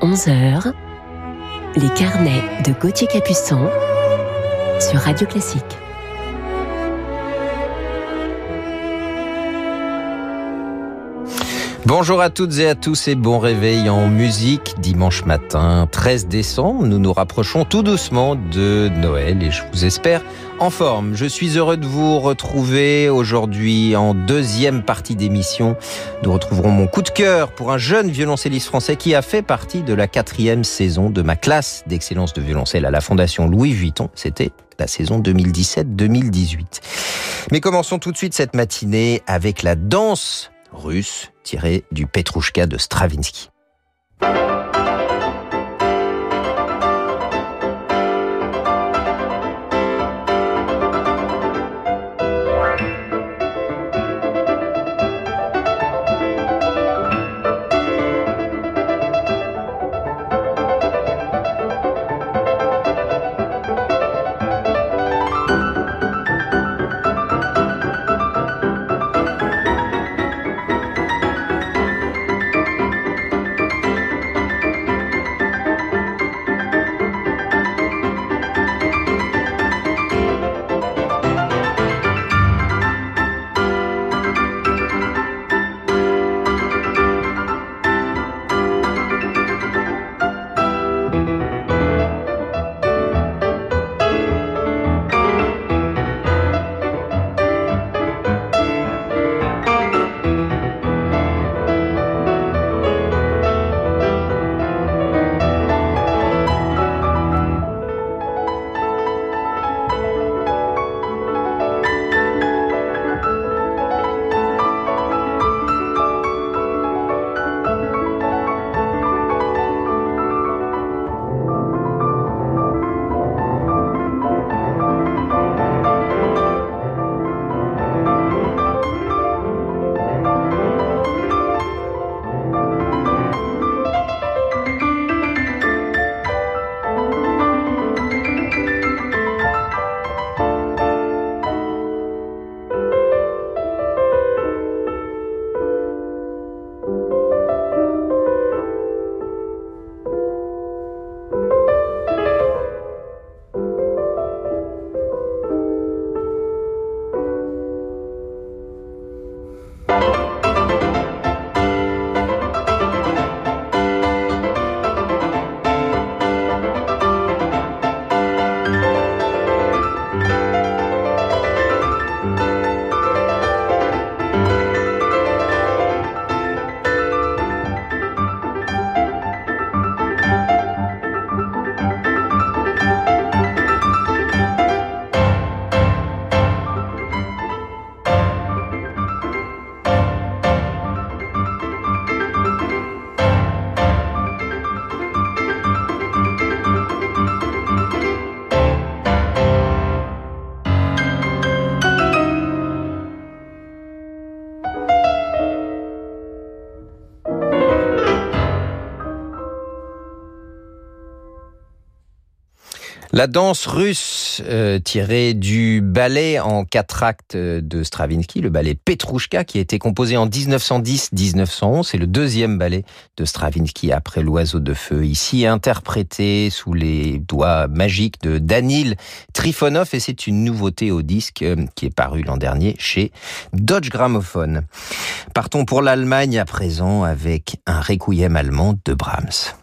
11h, les carnets de Gauthier Capuçon sur Radio Classique. Bonjour à toutes et à tous et bon réveil en musique dimanche matin 13 décembre. Nous nous rapprochons tout doucement de Noël et je vous espère en forme. Je suis heureux de vous retrouver aujourd'hui en deuxième partie d'émission. Nous retrouverons mon coup de cœur pour un jeune violoncelliste français qui a fait partie de la quatrième saison de ma classe d'excellence de violoncelle à la Fondation Louis Vuitton. C'était la saison 2017-2018. Mais commençons tout de suite cette matinée avec la danse russe tiré du Petrouchka de Stravinsky. La danse russe euh, tirée du ballet en quatre actes de Stravinsky, le ballet Petrouchka, qui a été composé en 1910-1911. C'est le deuxième ballet de Stravinsky après L'Oiseau de Feu, ici interprété sous les doigts magiques de Danil Trifonov, et c'est une nouveauté au disque euh, qui est paru l'an dernier chez Dodge Gramophone. Partons pour l'Allemagne à présent avec un requiem allemand de Brahms.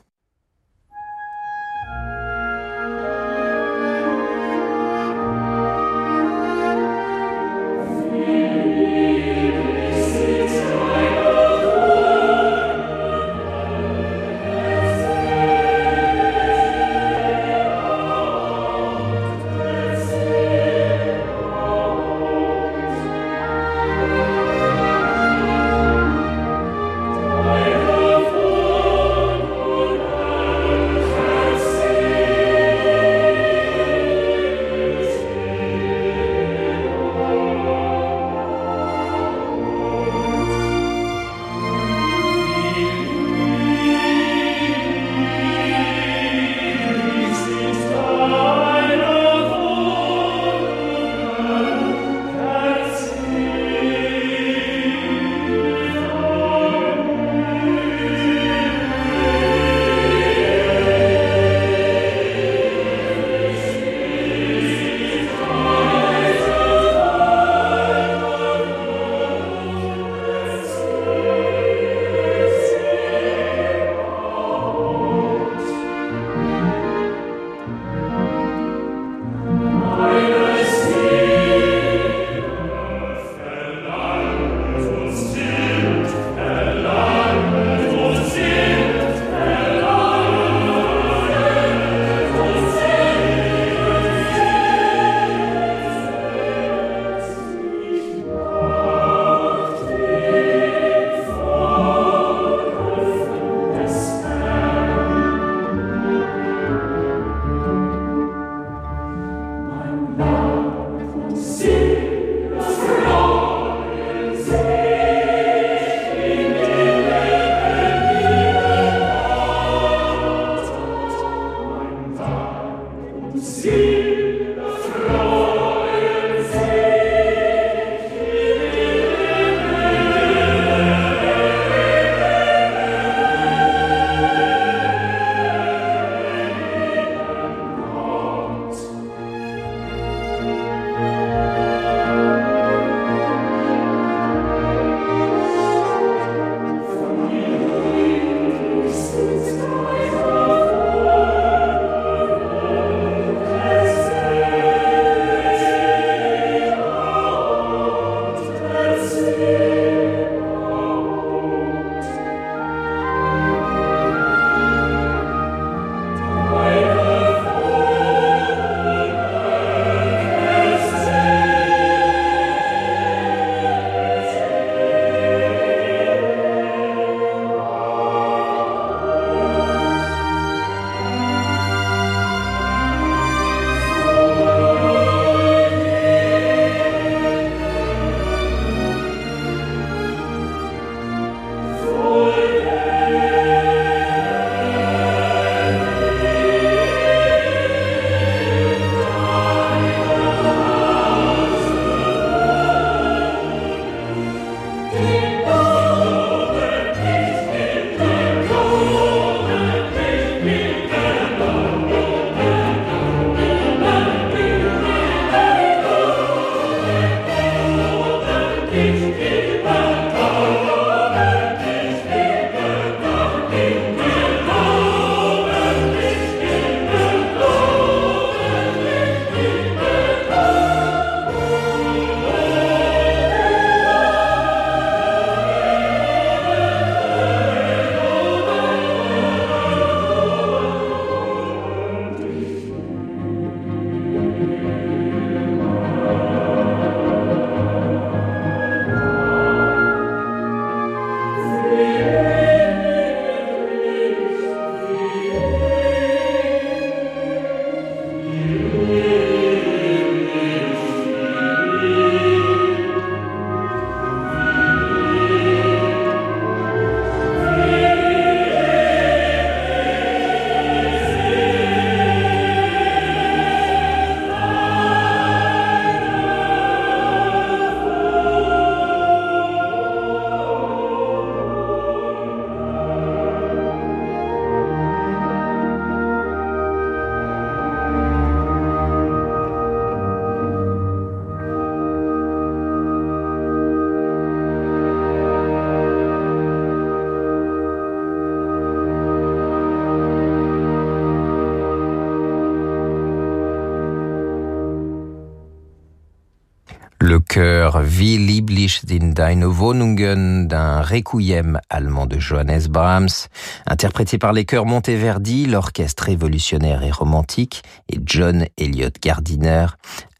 Wie sind deine Wohnungen d'un requiem allemand de Johannes Brahms, interprété par les chœurs Monteverdi, l'orchestre révolutionnaire et romantique et John Elliott Gardiner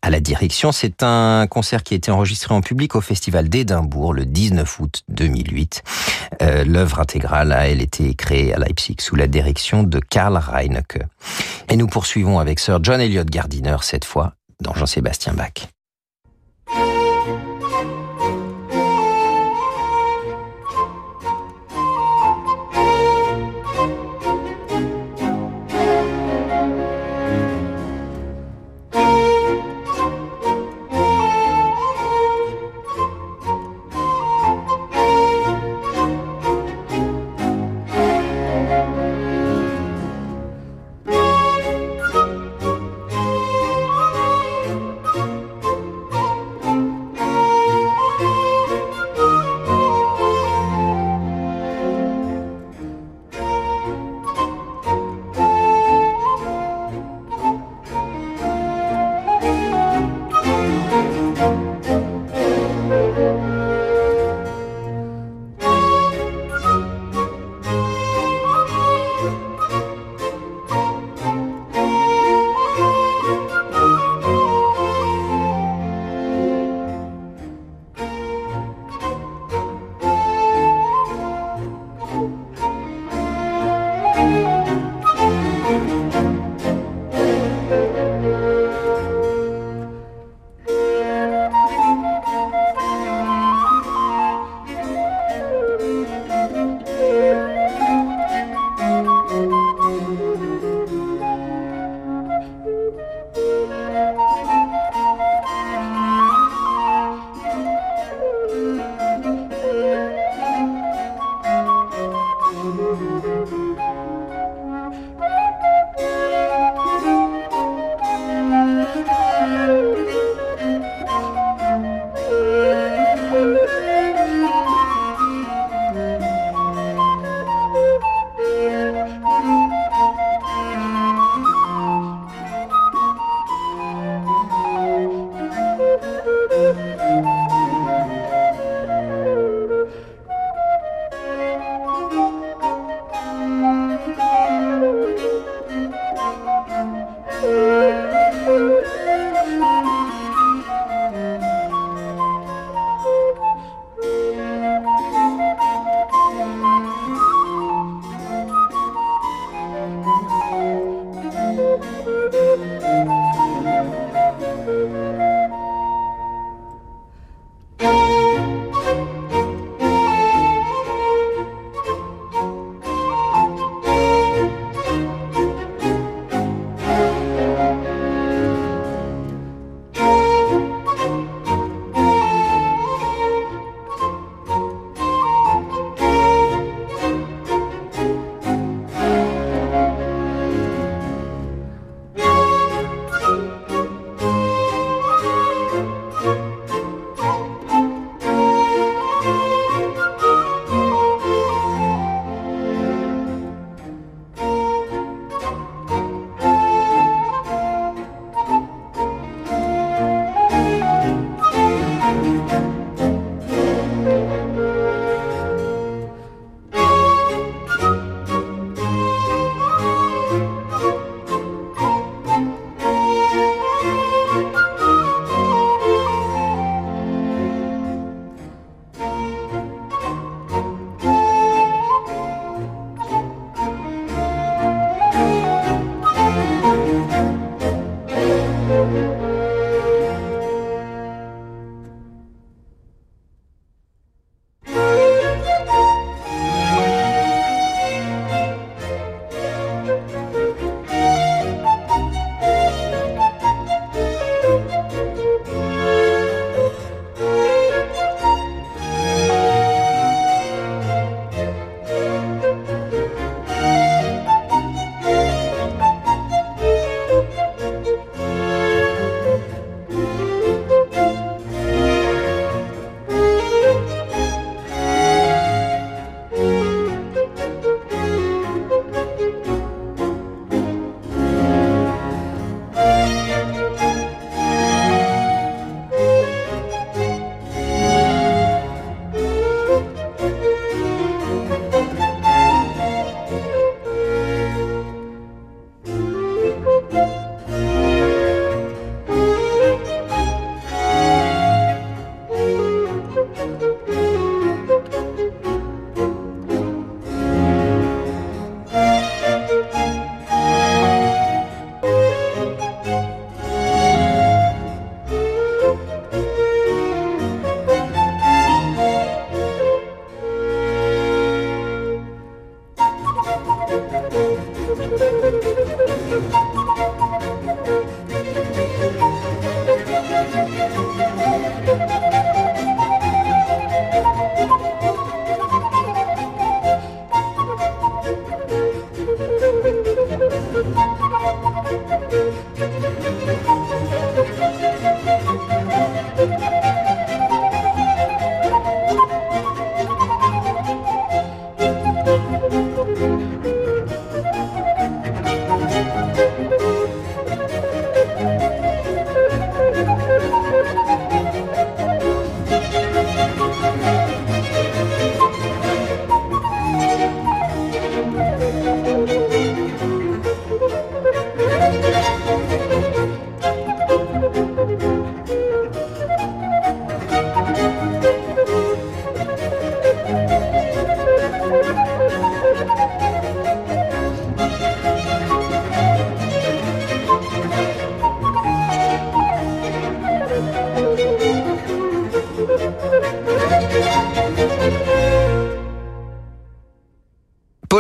à la direction. C'est un concert qui a été enregistré en public au Festival d'Édimbourg le 19 août 2008. Euh, L'œuvre intégrale a, elle, été créée à Leipzig sous la direction de Karl Reinecke. Et nous poursuivons avec Sir John Elliott Gardiner cette fois dans Jean-Sébastien Bach.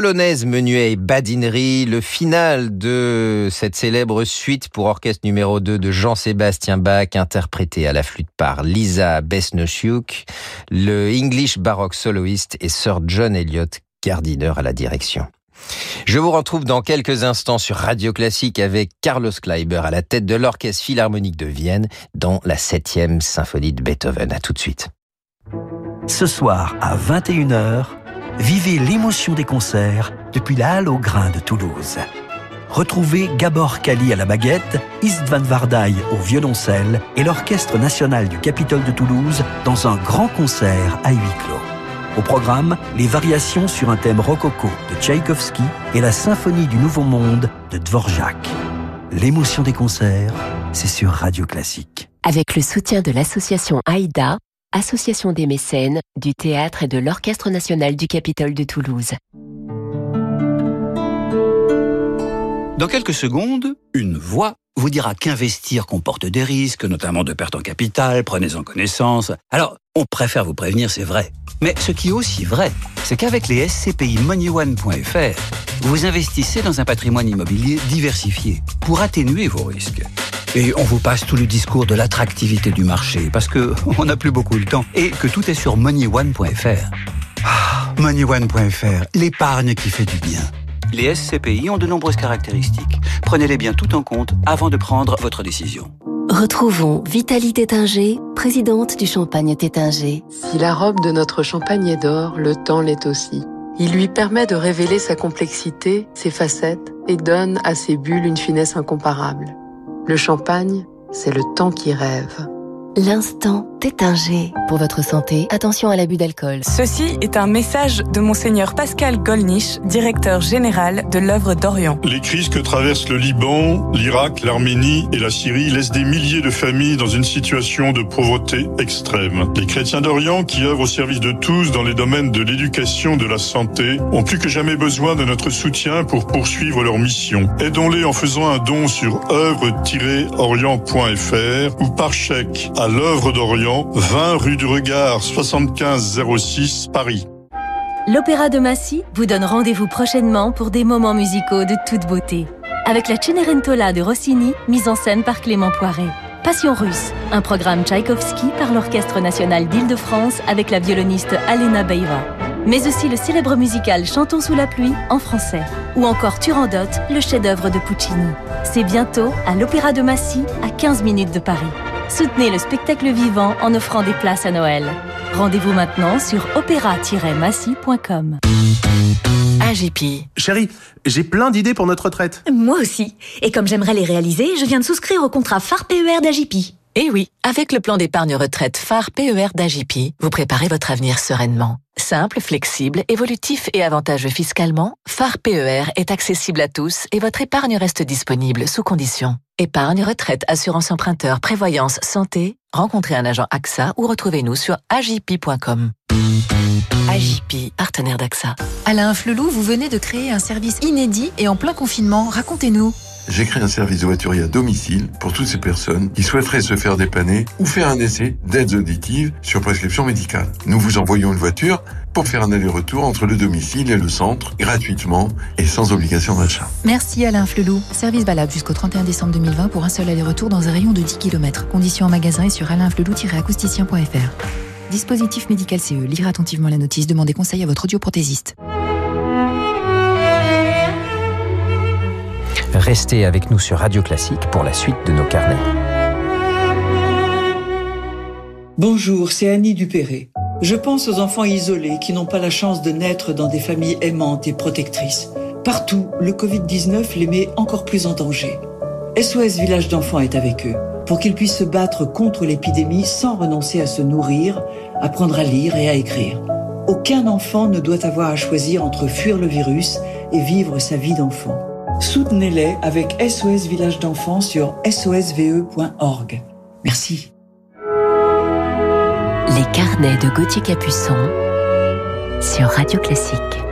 Polonaise, menuet et badinerie, le final de cette célèbre suite pour orchestre numéro 2 de Jean-Sébastien Bach, interprété à la flûte par Lisa Besnosiuk, le English Baroque soloist et Sir John Elliott, Gardiner à la direction. Je vous retrouve dans quelques instants sur Radio Classique avec Carlos Kleiber à la tête de l'Orchestre Philharmonique de Vienne dans la 7e symphonie de Beethoven. À tout de suite. Ce soir à 21h, vivez l'émotion des concerts depuis la Halle au Grain de Toulouse. Retrouvez Gabor Kali à la baguette, Istvan Vardaï au violoncelle et l'Orchestre national du Capitole de Toulouse dans un grand concert à huis clos. Au programme, les variations sur un thème rococo de Tchaïkovski et la symphonie du Nouveau Monde de Dvorak. L'émotion des concerts, c'est sur Radio Classique. Avec le soutien de l'association AIDA, Association des mécènes, du théâtre et de l'Orchestre national du Capitole de Toulouse. Dans quelques secondes, une voix vous dira qu'investir comporte des risques, notamment de perte en capital, prenez-en connaissance. Alors, on préfère vous prévenir, c'est vrai. Mais ce qui est aussi vrai, c'est qu'avec les SCPI MoneyOne.fr, vous investissez dans un patrimoine immobilier diversifié pour atténuer vos risques. Et on vous passe tout le discours de l'attractivité du marché parce que on n'a plus beaucoup de temps et que tout est sur moneyone.fr. Ah, moneyone.fr, l'épargne qui fait du bien. Les SCPI ont de nombreuses caractéristiques. Prenez-les bien tout en compte avant de prendre votre décision. Retrouvons Vitalie Tétinger, présidente du Champagne Tétinger. Si la robe de notre champagne est d'or, le temps l'est aussi. Il lui permet de révéler sa complexité, ses facettes, et donne à ses bulles une finesse incomparable. Le champagne, c'est le temps qui rêve. L'instant Tétinger. Pour votre santé, attention à l'abus d'alcool. Ceci est un message de Monseigneur Pascal Golnisch, directeur général de l'œuvre d'Orient. Les crises que traversent le Liban, l'Irak, l'Arménie et la Syrie laissent des milliers de familles dans une situation de pauvreté extrême. Les chrétiens d'Orient, qui œuvrent au service de tous dans les domaines de l'éducation, de la santé, ont plus que jamais besoin de notre soutien pour poursuivre leur mission. Aidons-les en faisant un don sur œuvre-orient.fr ou par chèque à l'œuvre d'Orient, 20 rue du Regard, 75 06, Paris. L'Opéra de Massy vous donne rendez-vous prochainement pour des moments musicaux de toute beauté. Avec la Cenerentola de Rossini, mise en scène par Clément Poiret. Passion russe, un programme Tchaïkovski par l'Orchestre national d'Île-de-France avec la violoniste Alena Beiva. Mais aussi le célèbre musical Chantons sous la pluie en français. Ou encore Turandot, le chef-d'œuvre de Puccini. C'est bientôt à l'Opéra de Massy, à 15 minutes de Paris. Soutenez le spectacle vivant en offrant des places à Noël. Rendez-vous maintenant sur opéra-massy.com. AGP. Chérie, j'ai plein d'idées pour notre retraite. Moi aussi. Et comme j'aimerais les réaliser, je viens de souscrire au contrat phare PER d'AGP. Eh oui, avec le plan d'épargne retraite phare PER d'AGP, vous préparez votre avenir sereinement. Simple, flexible, évolutif et avantageux fiscalement, phare PER est accessible à tous et votre épargne reste disponible sous conditions. Épargne, retraite, assurance emprunteur, prévoyance, santé. Rencontrez un agent AXA ou retrouvez-nous sur agip.com. Agip, partenaire d'AXA. Alain Flelou, vous venez de créer un service inédit et en plein confinement. Racontez-nous. J'ai créé un service de voiturier à domicile pour toutes ces personnes qui souhaiteraient se faire dépanner ou faire un essai d'aides auditives sur prescription médicale. Nous vous envoyons une voiture pour faire un aller-retour entre le domicile et le centre gratuitement et sans obligation d'achat. Merci Alain Flelou. Service valable jusqu'au 31 décembre 2020 pour un seul aller-retour dans un rayon de 10 km. Conditions en magasin et sur alainflelou-acousticien.fr. Dispositif médical CE. Lire attentivement la notice. Demandez conseil à votre audioprothésiste. Restez avec nous sur Radio Classique pour la suite de nos carnets. Bonjour, c'est Annie Dupéré. Je pense aux enfants isolés qui n'ont pas la chance de naître dans des familles aimantes et protectrices. Partout, le Covid-19 les met encore plus en danger. SOS Village d'enfants est avec eux pour qu'ils puissent se battre contre l'épidémie sans renoncer à se nourrir, apprendre à lire et à écrire. Aucun enfant ne doit avoir à choisir entre fuir le virus et vivre sa vie d'enfant. Soutenez-les avec SOS Village d'enfants sur sosve.org. Merci. Les carnets de Gauthier Capuçon sur Radio Classique.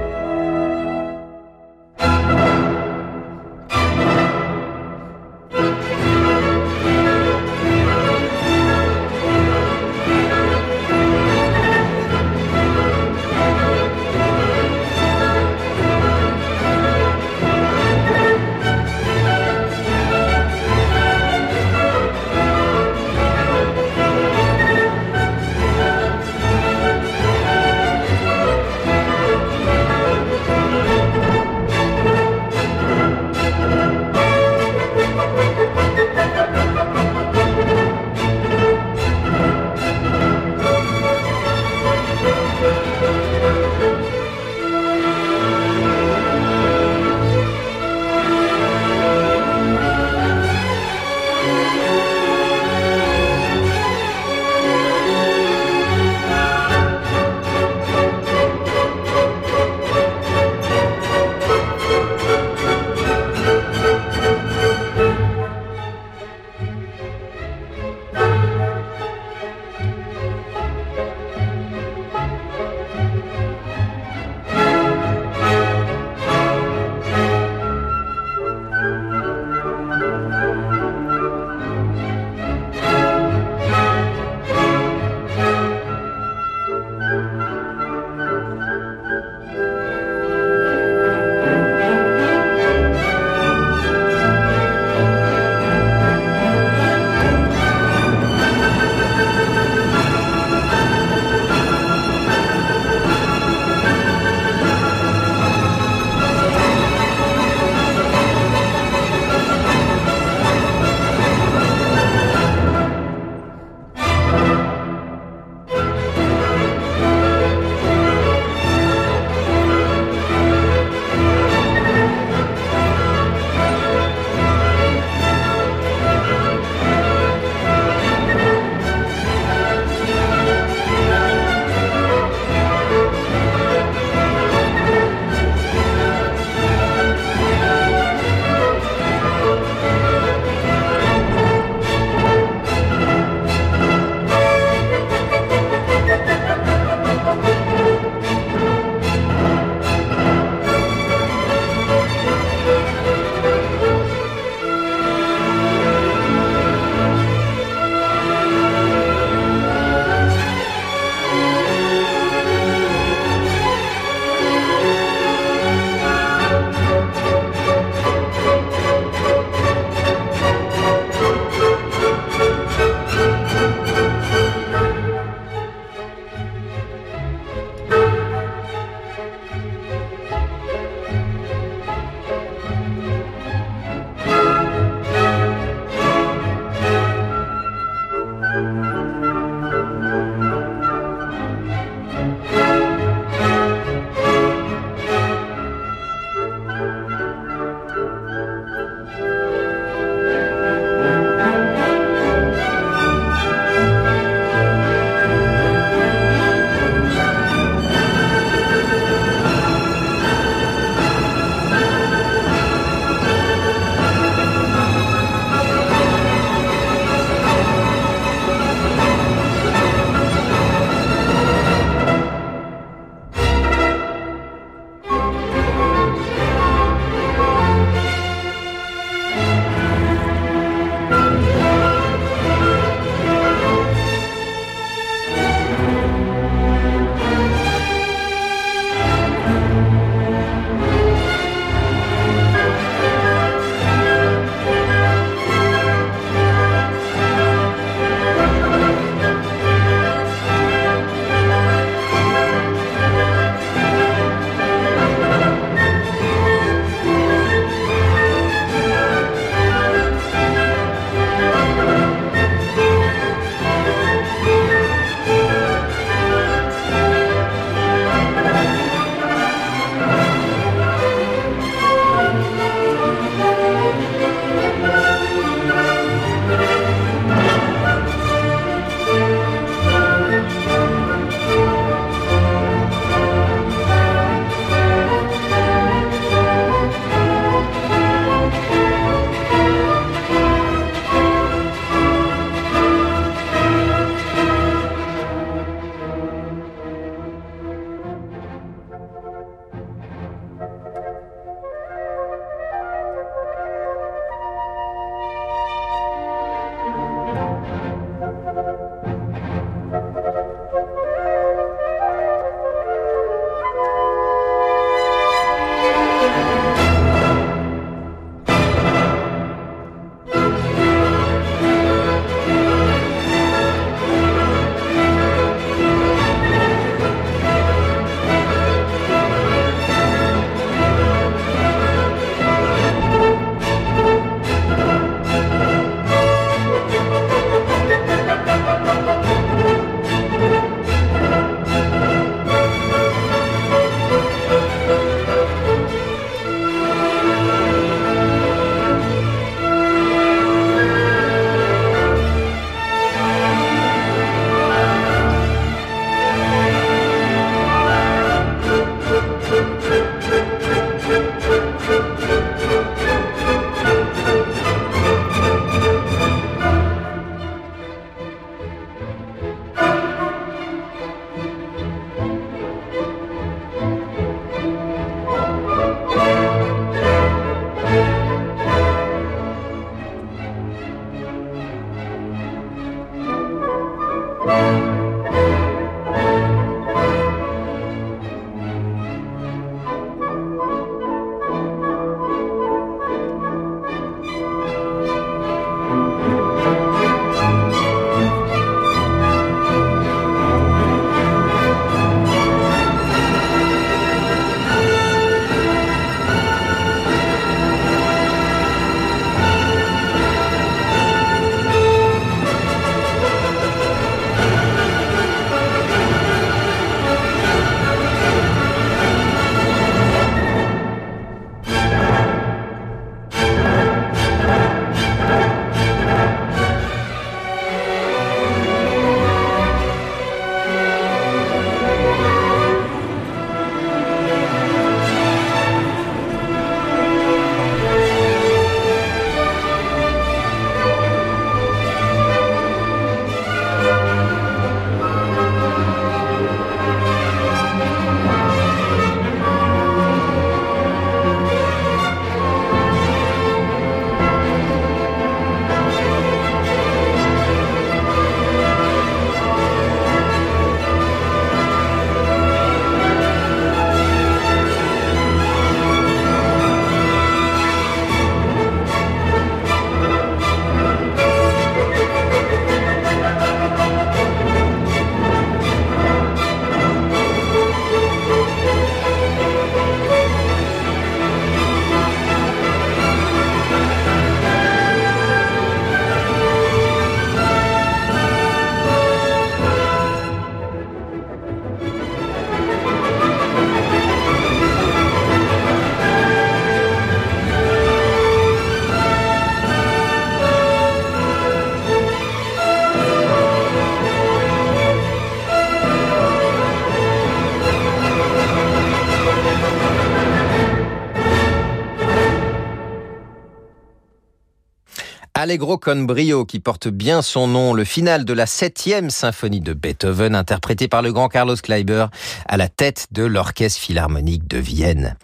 Allegro con brio qui porte bien son nom, le final de la septième symphonie de Beethoven interprétée par le grand Carlos Kleiber à la tête de l'Orchestre Philharmonique de Vienne.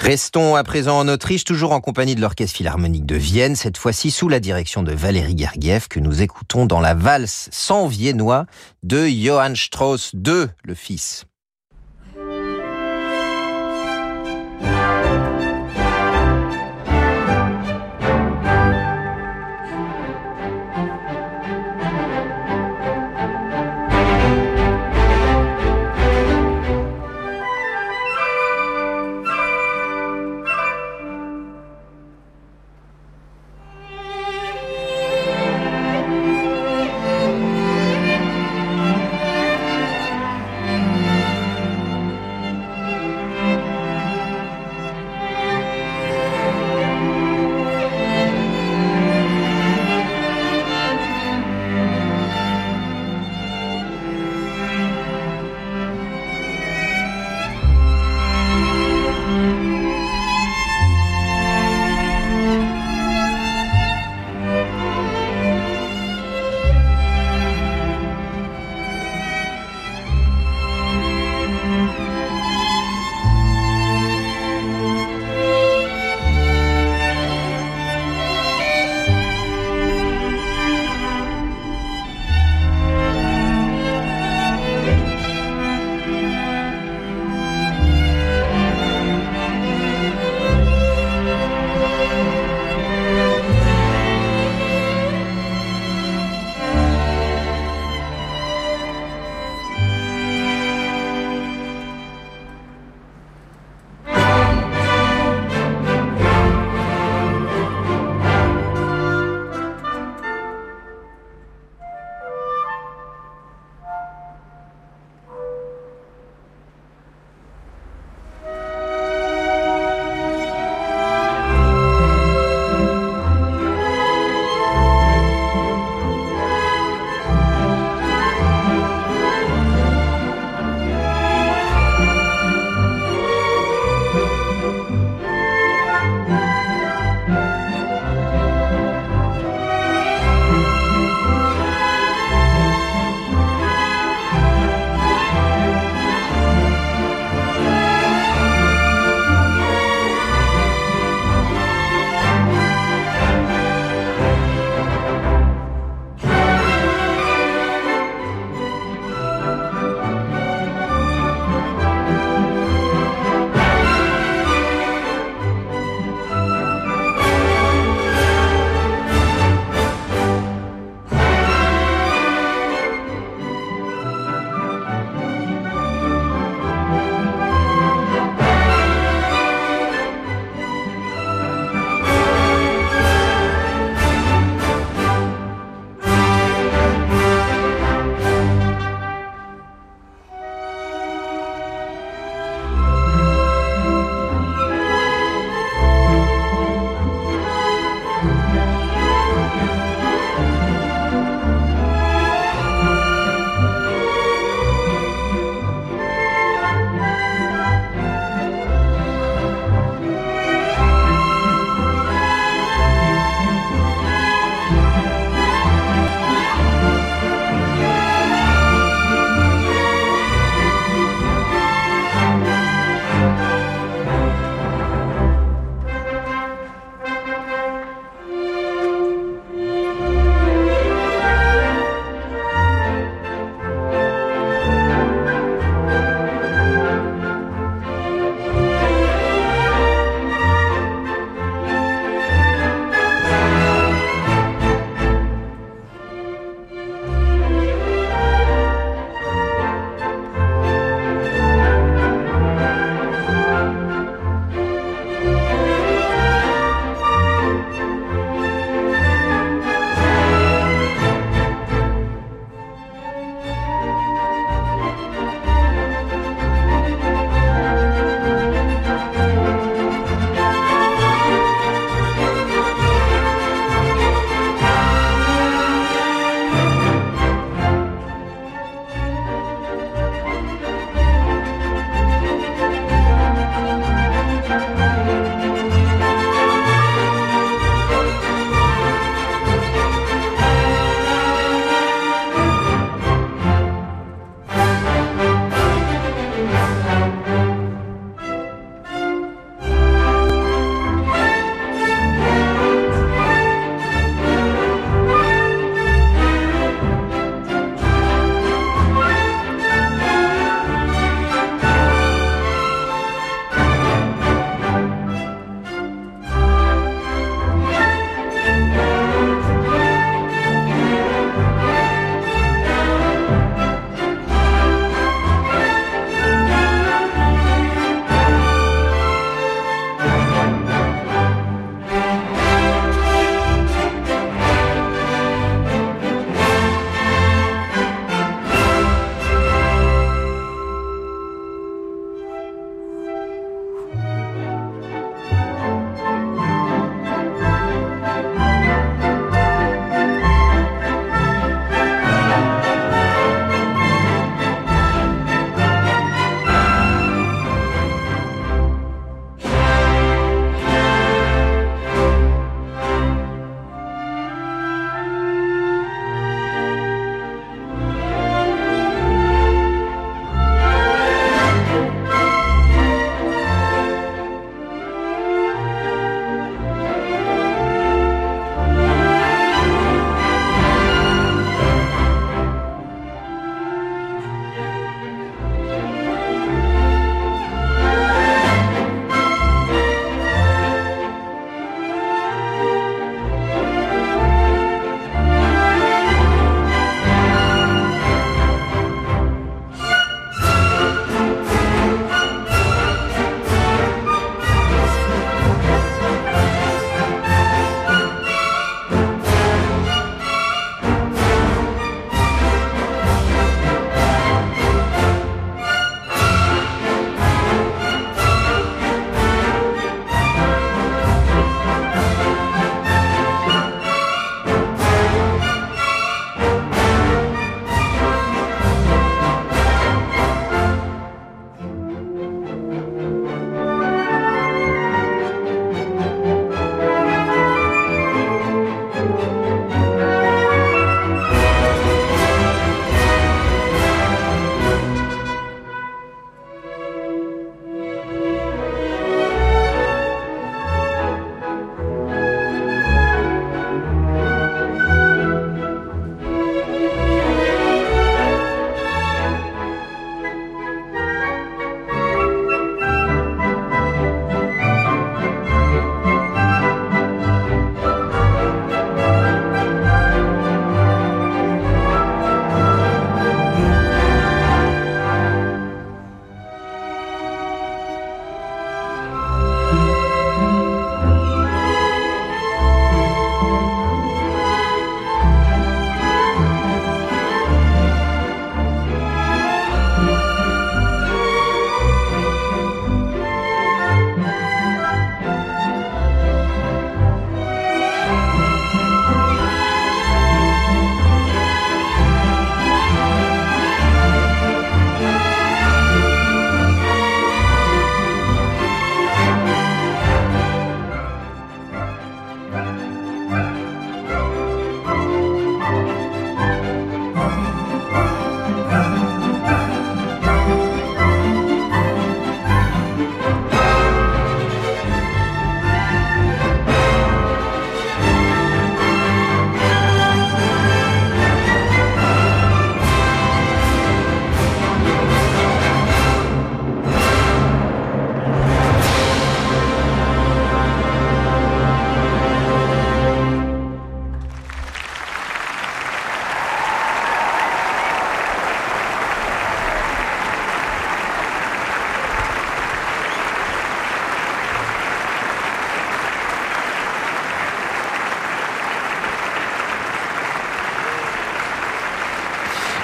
Restons à présent en Autriche, toujours en compagnie de l'Orchestre Philharmonique de Vienne, cette fois-ci sous la direction de Valérie Gergiev que nous écoutons dans la valse sans viennois de Johann Strauss II, le fils.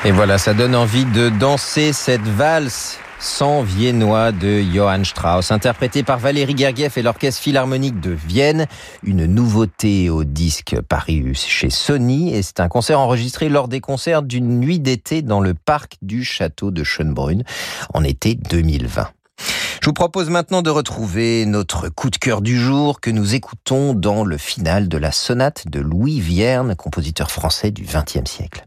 Et voilà, ça donne envie de danser cette valse sans viennois de Johann Strauss, interprété par Valérie Gergiev et l'Orchestre Philharmonique de Vienne. Une nouveauté au disque paru chez Sony et c'est un concert enregistré lors des concerts d'une nuit d'été dans le parc du château de Schönbrunn en été 2020. Je vous propose maintenant de retrouver notre coup de cœur du jour que nous écoutons dans le final de la sonate de Louis Vierne, compositeur français du XXe siècle.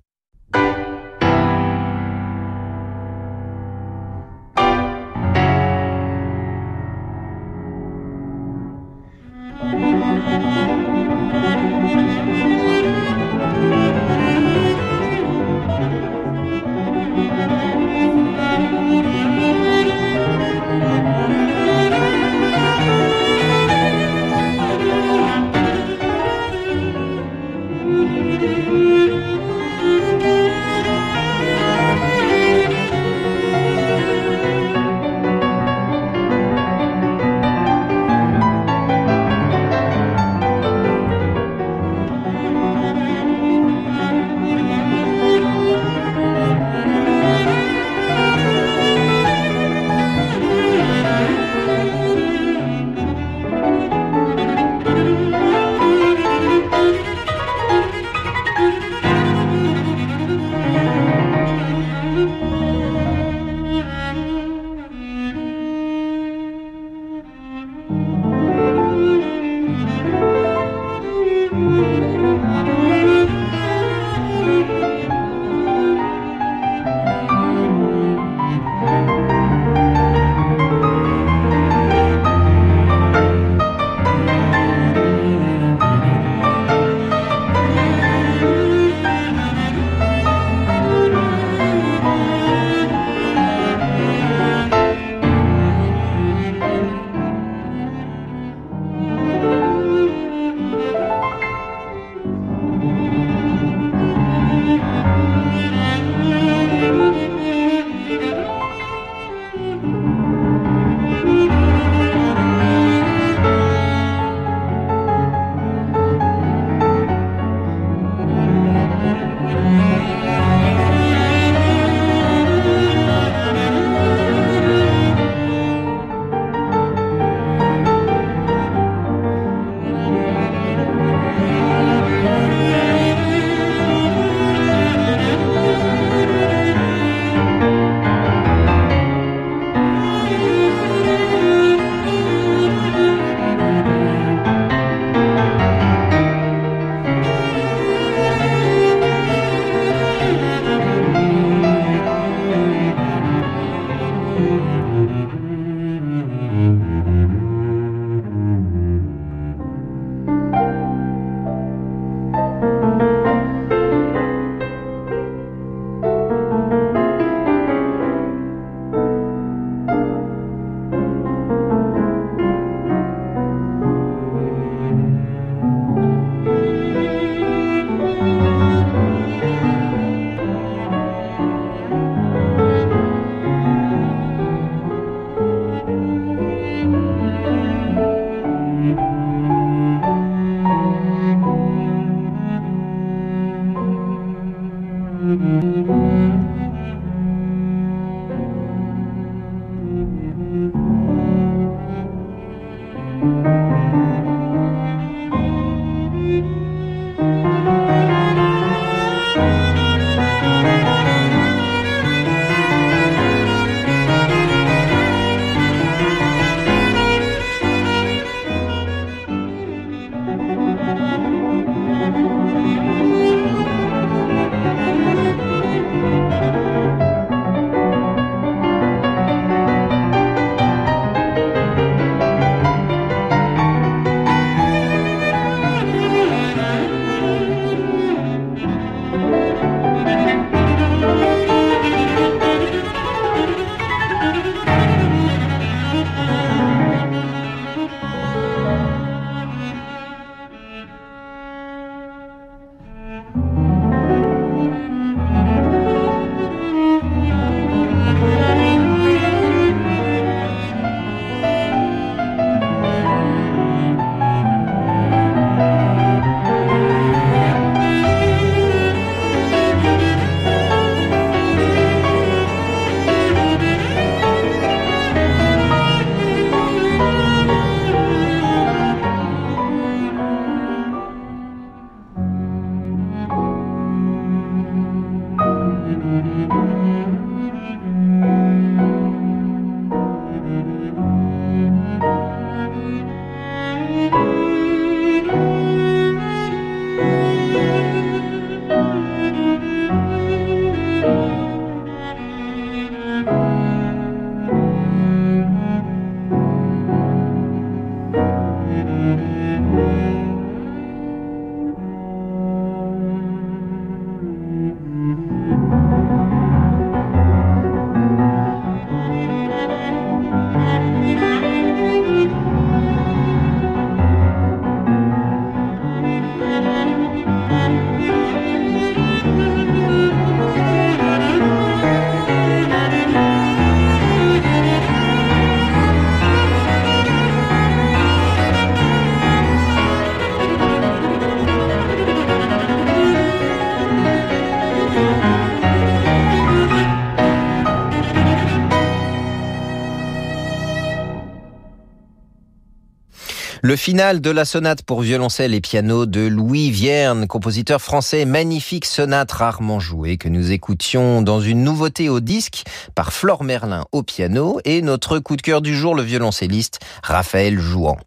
Le final de la sonate pour violoncelle et piano de Louis Vierne, compositeur français, magnifique sonate rarement jouée que nous écoutions dans une nouveauté au disque par Flore Merlin au piano et notre coup de cœur du jour, le violoncelliste Raphaël Jouan.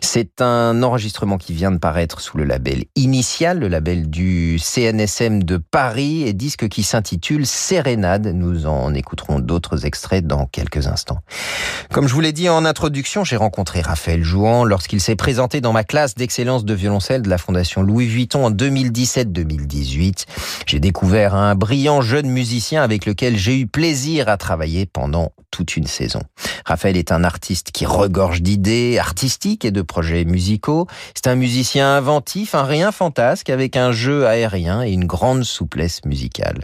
C'est un enregistrement qui vient de paraître sous le label Initial, le label du CNSM de Paris et disque qui s'intitule Sérénade. Nous en écouterons d'autres extraits dans quelques instants. Comme je vous l'ai dit en introduction, j'ai rencontré Raphaël Jouan lorsqu'il s'est présenté dans ma classe d'excellence de violoncelle de la Fondation Louis Vuitton en 2017-2018. J'ai découvert un brillant jeune musicien avec lequel j'ai eu plaisir à travailler pendant toute une saison. Raphaël est un artiste qui regorge d'idées artistiques et de projets musicaux. C'est un musicien inventif, un rien fantasque avec un jeu aérien et une grande souplesse musicale.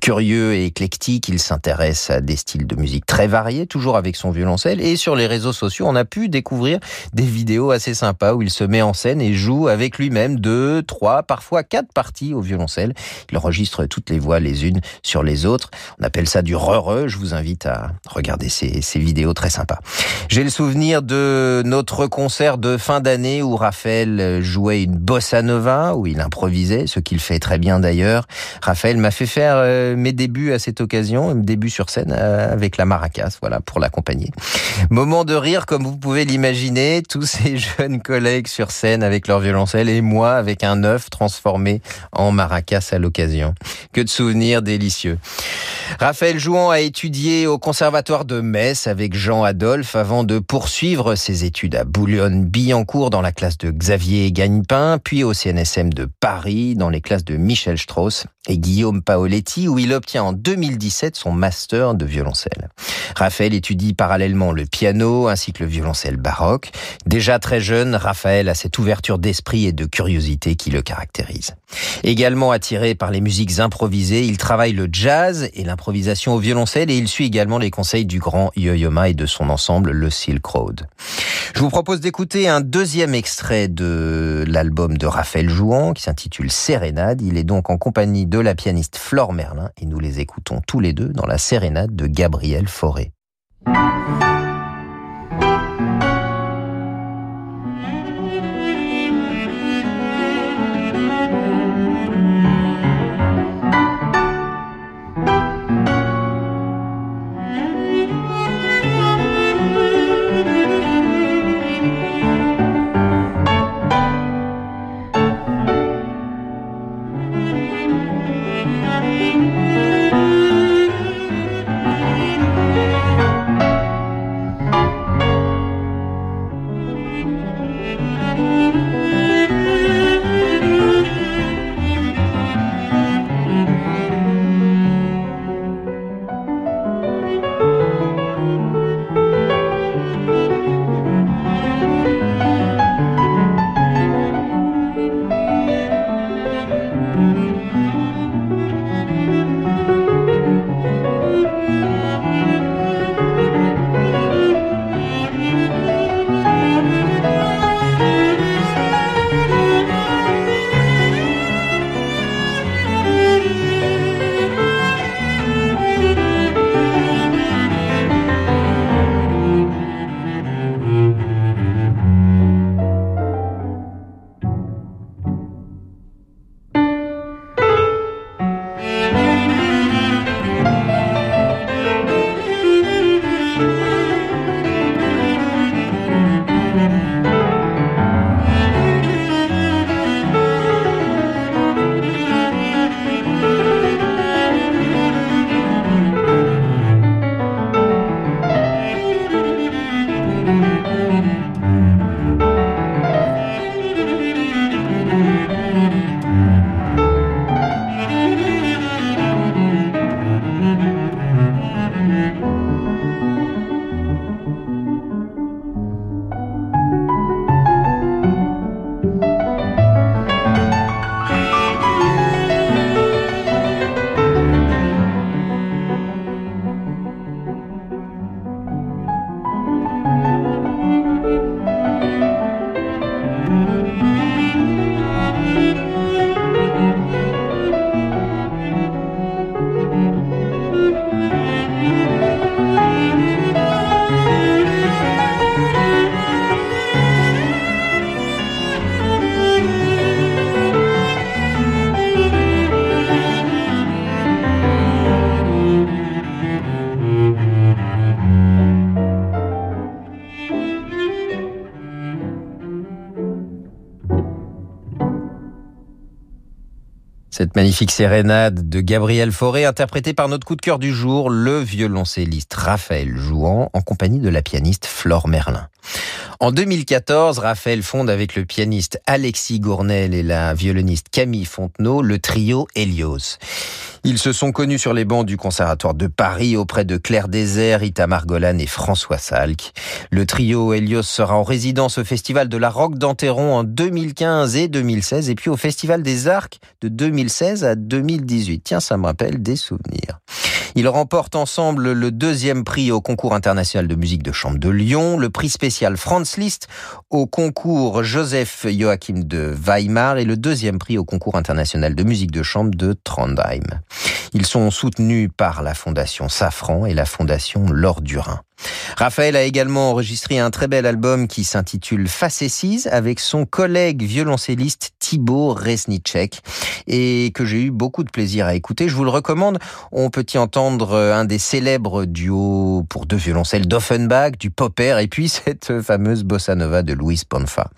Curieux et éclectique, il s'intéresse à des styles de musique très variés, toujours avec son violoncelle. Et sur les réseaux sociaux, on a pu découvrir des vidéos assez sympas où il se met en scène et joue avec lui-même deux, trois, parfois quatre parties au violoncelle. Il enregistre toutes les voix les unes sur les autres. On appelle ça du re-re. Je vous invite à regarder ces, ces vidéos très sympas. J'ai le souvenir de notre concert de fin d'année où Raphaël jouait une bossa nova, où il improvisait, ce qu'il fait très bien d'ailleurs. Raphaël m'a fait faire euh, mes débuts à cette occasion, mes débuts sur scène euh, avec la maracas, voilà, pour l'accompagner. Moment de rire, comme vous pouvez l'imaginer, tous ces jeunes collègues sur scène avec leur violoncelle et moi avec un œuf transformé en maracas à l'occasion. Que de souvenirs délicieux. Raphaël Jouan a étudié au conservatoire de Metz avec Jean Adolphe avant de poursuivre ses études à Boulogne-Billancourt dans la classe de Xavier Gagnepin, puis au CNSM de Paris dans les classes de Michel Strauss et Guillaume Où il obtient en 2017 son master de violoncelle. Raphaël étudie parallèlement le piano ainsi que le violoncelle baroque. Déjà très jeune, Raphaël a cette ouverture d'esprit et de curiosité qui le caractérise. Également attiré par les musiques improvisées, il travaille le jazz et l'improvisation au violoncelle et il suit également les conseils du grand Yo-Yo Ma et de son ensemble, le Silk Road. Je vous propose d'écouter un deuxième extrait de l'album de Raphaël Jouan qui s'intitule Sérénade. Il est donc en compagnie de la pianiste Flore Merlin et nous les écoutons tous les deux dans la Sérénade de Gabriel Fauré. Magnifique sérénade de Gabriel Fauré, interprétée par notre coup de cœur du jour, le violoncelliste Raphaël Jouan, en compagnie de la pianiste Flore Merlin. En 2014, Raphaël fonde avec le pianiste Alexis Gournel et la violoniste Camille Fontenot le trio Helios. Ils se sont connus sur les bancs du Conservatoire de Paris auprès de Claire Désert, Itamar Golan et François Salk. Le trio Helios sera en résidence au Festival de la Roque d'Anteron en 2015 et 2016 et puis au Festival des Arcs de 2016 à 2018. Tiens, ça me rappelle des souvenirs. Ils remportent ensemble le deuxième prix au concours international de musique de chambre de Lyon, le prix spécial Franz Liszt au concours Joseph Joachim de Weimar et le deuxième prix au concours international de musique de chambre de Trondheim. Ils sont soutenus par la fondation Safran et la fondation Laure Durin. Raphaël a également enregistré un très bel album qui s'intitule Facéties avec son collègue violoncelliste Thibaut Resnicek et que j'ai eu beaucoup de plaisir à écouter. Je vous le recommande. On peut y entendre un des célèbres duos pour deux violoncelles d'Offenbach, du Popper et puis cette fameuse bossa nova de Louis Ponfa.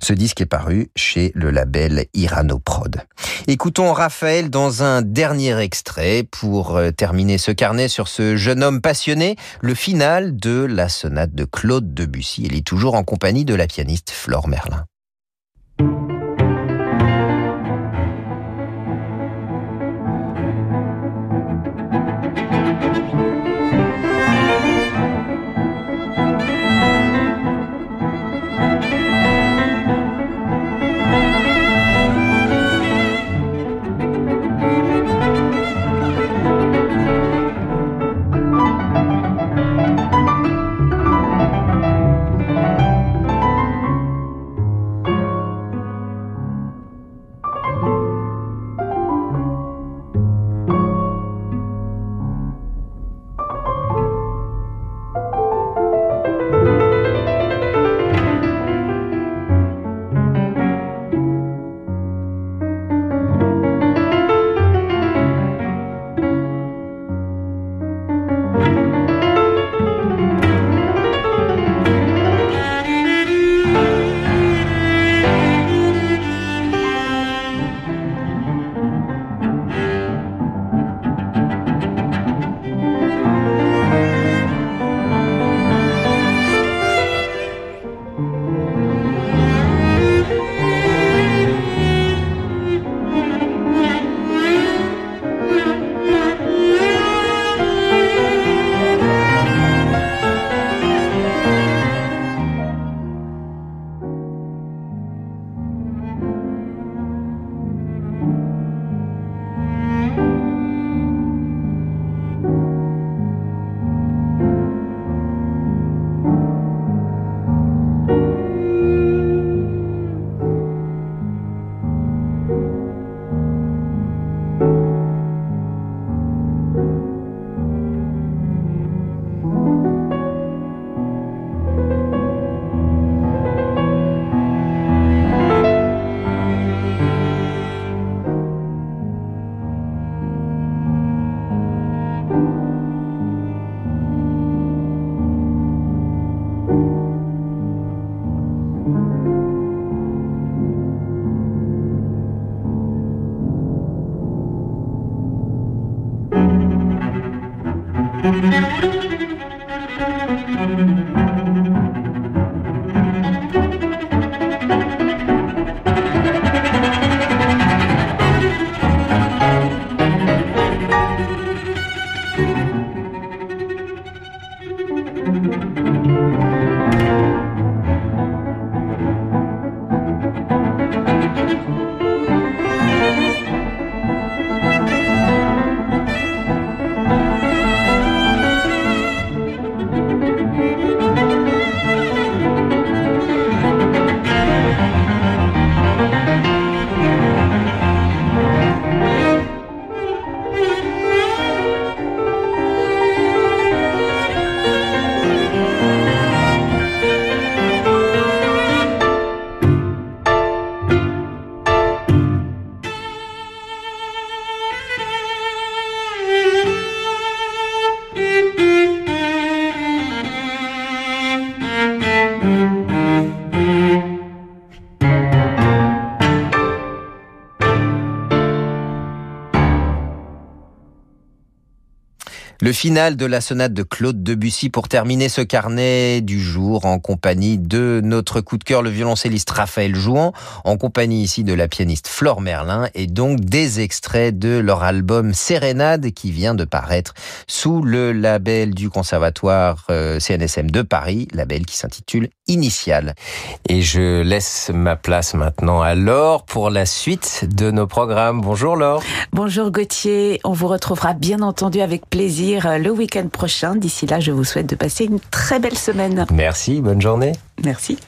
Ce disque est paru chez le label Irano Prod. Écoutons Raphaël dans un dernier extrait pour euh, terminer ce carnet sur ce jeune homme passionné, le final de la sonate de Claude Debussy. Il est toujours en compagnie de la pianiste Flore Merlin. Le final de la sonate de Claude Debussy pour terminer ce carnet du jour en compagnie de notre coup de cœur, le violoncelliste Raphaël Jouan, en compagnie ici de la pianiste Flore Merlin et donc des extraits de leur album Sérénade qui vient de paraître sous le label du conservatoire euh, CNSM de Paris, label qui s'intitule Initial. Et je laisse ma place maintenant à Laure pour la suite de nos programmes. Bonjour Laure. Bonjour Gauthier, on vous retrouvera bien entendu avec plaisir euh, le week-end prochain. D'ici là, je vous souhaite de passer une très belle semaine. Merci, bonne journée. Merci.